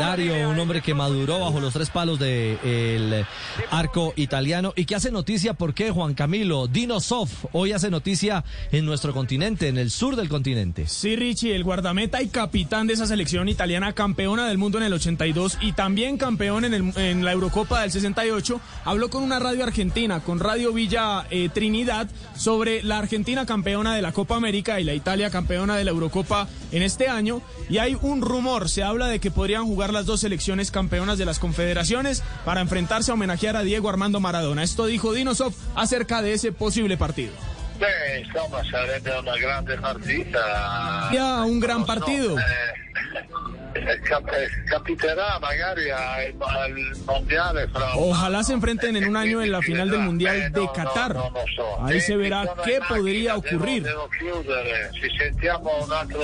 legendario, un hombre que maduró bajo los tres palos del arco italiano y que hace noticia porque Juan Camilo Dino Sof hoy hace noticia en nuestro continente, en el sur del continente. Sí, Richie, el guardameta y capitán de esa selección italiana, campeona del mundo en el 82 y también campeón en, en la Eurocopa del 68, habló con una radio argentina, con Radio Villa eh, Trinidad, sobre la Argentina campeona de la Copa América y la Italia campeona de la Eurocopa en este año. Y hay un rumor, se habla de que podrían jugar las dos selecciones campeonas de las confederaciones para enfrentarse a homenajear a Diego Armando Maradona. Esto dijo Dinosov acerca de ese posible partido. Insomma, sarebbe una grande partita. Ya, un gran partido. Cap- eh, capiterà magari al, al mondiale fra Ojalá se enfrenten en un año en la final del Mundial Eh, de Qatar. Ahí se Eh, verá qué podría ocurrir.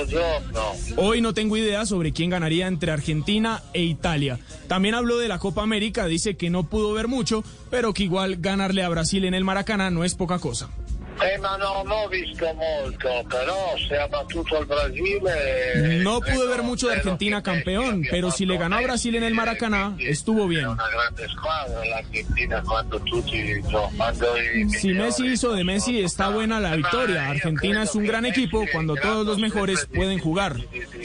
Giorno. Hoy no tengo idea sobre quién ganaría entre Argentina e Italia. También habló de la Copa América, dice que no pudo ver mucho, pero que igual ganarle a Brasil en el Maracaná no es poca cosa. Eh, ma no, non ho visto molto, però se ha battuto il Brasile... No pude ver mucho de Argentina campeón, pero si le ganó a Brasil en el Messi, Maracaná, estuvo bien. Una grande squadra tutti... Si Messi hizo de Messi, está buena la victoria. Argentina es un gran equipo cuando todos los mejores pueden jugar.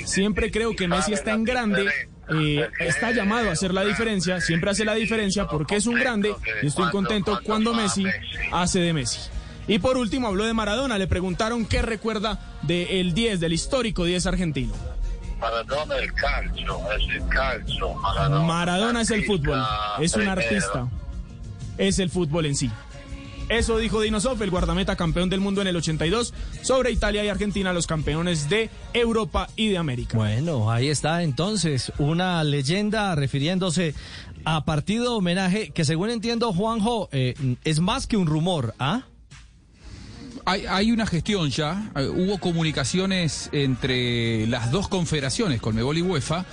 Siempre creo que Messi está en grande. eh, está llamado a hacer la diferencia, siempre hace la diferencia porque es un grande y estoy contento cuando Messi. hace de Messi. Y por último habló de Maradona, le preguntaron qué recuerda del 10, del histórico 10 argentino. Maradona il calcio, è il calcio. Maradona, Maradona es el fútbol, es un artista, es el fútbol en sí. Eso dijo Dinosov, el guardameta campeón del mundo en el 82, sobre Italia y Argentina, los campeones de Europa y de América. Bueno, ahí está entonces una leyenda refiriéndose a partido homenaje que según entiendo Juanjo eh, es más que un rumor, ¿ah? Hay, hay una gestión ya, eh, hubo comunicaciones entre las dos confederaciones, Colmebol y UEFA,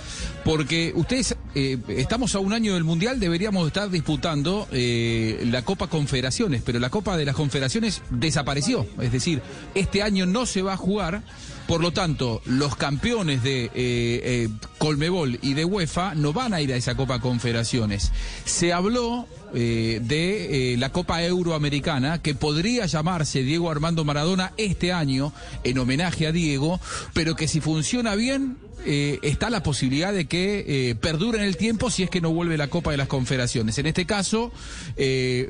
porque ustedes, eh, estamos a un año del Mundial, deberíamos estar disputando eh, la Copa Confederaciones, pero la Copa de las Confederaciones desapareció, es decir, este año no se va a jugar, por lo tanto, los campeones de eh, eh, Colmebol y de UEFA no van a ir a esa Copa Confederaciones. Se habló eh, de eh, la Copa Euroamericana, que podría llamarse Diego Armando Maradona este año, en homenaje a Diego, pero que si funciona bien, eh, está la posibilidad de que eh, perdure en el tiempo si es que no vuelve la Copa de las Confederaciones. En este caso,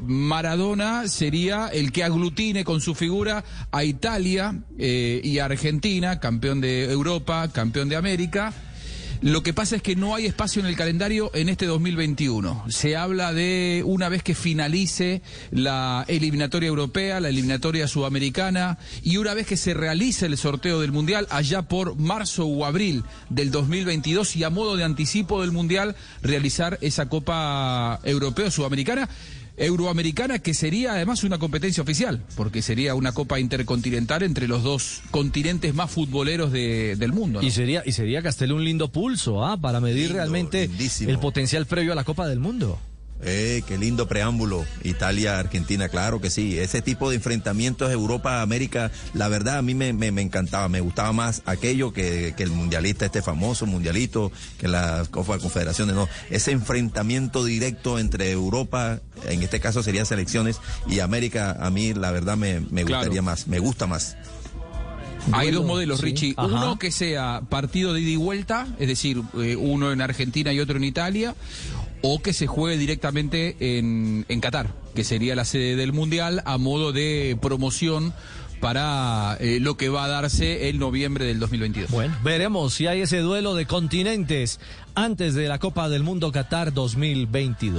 Maradona sería el que aglutine con su figura a Italia y a Argentina, campeón de Europa, campeón de América. Lo que pasa es que no hay espacio en el calendario en este 2021. Se habla de una vez que finalice la eliminatoria europea, la eliminatoria sudamericana y una vez que se realice el sorteo del Mundial allá por marzo o abril del 2022 y a modo de anticipo del Mundial realizar esa Copa Europea o Sudamericana. Euroamericana que sería además una competencia oficial, porque sería una copa intercontinental entre los dos continentes más futboleros de- del mundo. ¿no? Y sería y sería Castel un lindo pulso, ¿ah? Para medir Lindo, realmente lindísimo. el potencial previo a la Copa del Mundo. Eh, qué lindo preámbulo. Italia, Argentina, claro que sí. Ese tipo de enfrentamientos Europa-América, la verdad a mí me, me- me encantaba. Me gustaba más aquello que, que el mundialista, este famoso mundialito, que las Copa de Confederaciones, no. Ese enfrentamiento directo entre Europa, en este caso serían selecciones, y América, a mí la verdad me, me Claro. gustaría más, me gusta más. Hay dos modelos, sí. Richie. Ajá. Uno que sea partido de ida y vuelta, es decir, eh, uno en Argentina y otro en Italia, o que se juegue directamente en, en Qatar, que sería la sede del Mundial a modo de promoción para eh, lo que va a darse el noviembre del 2022. Bueno, veremos si hay ese duelo de continentes antes de la Copa del Mundo Qatar 2022.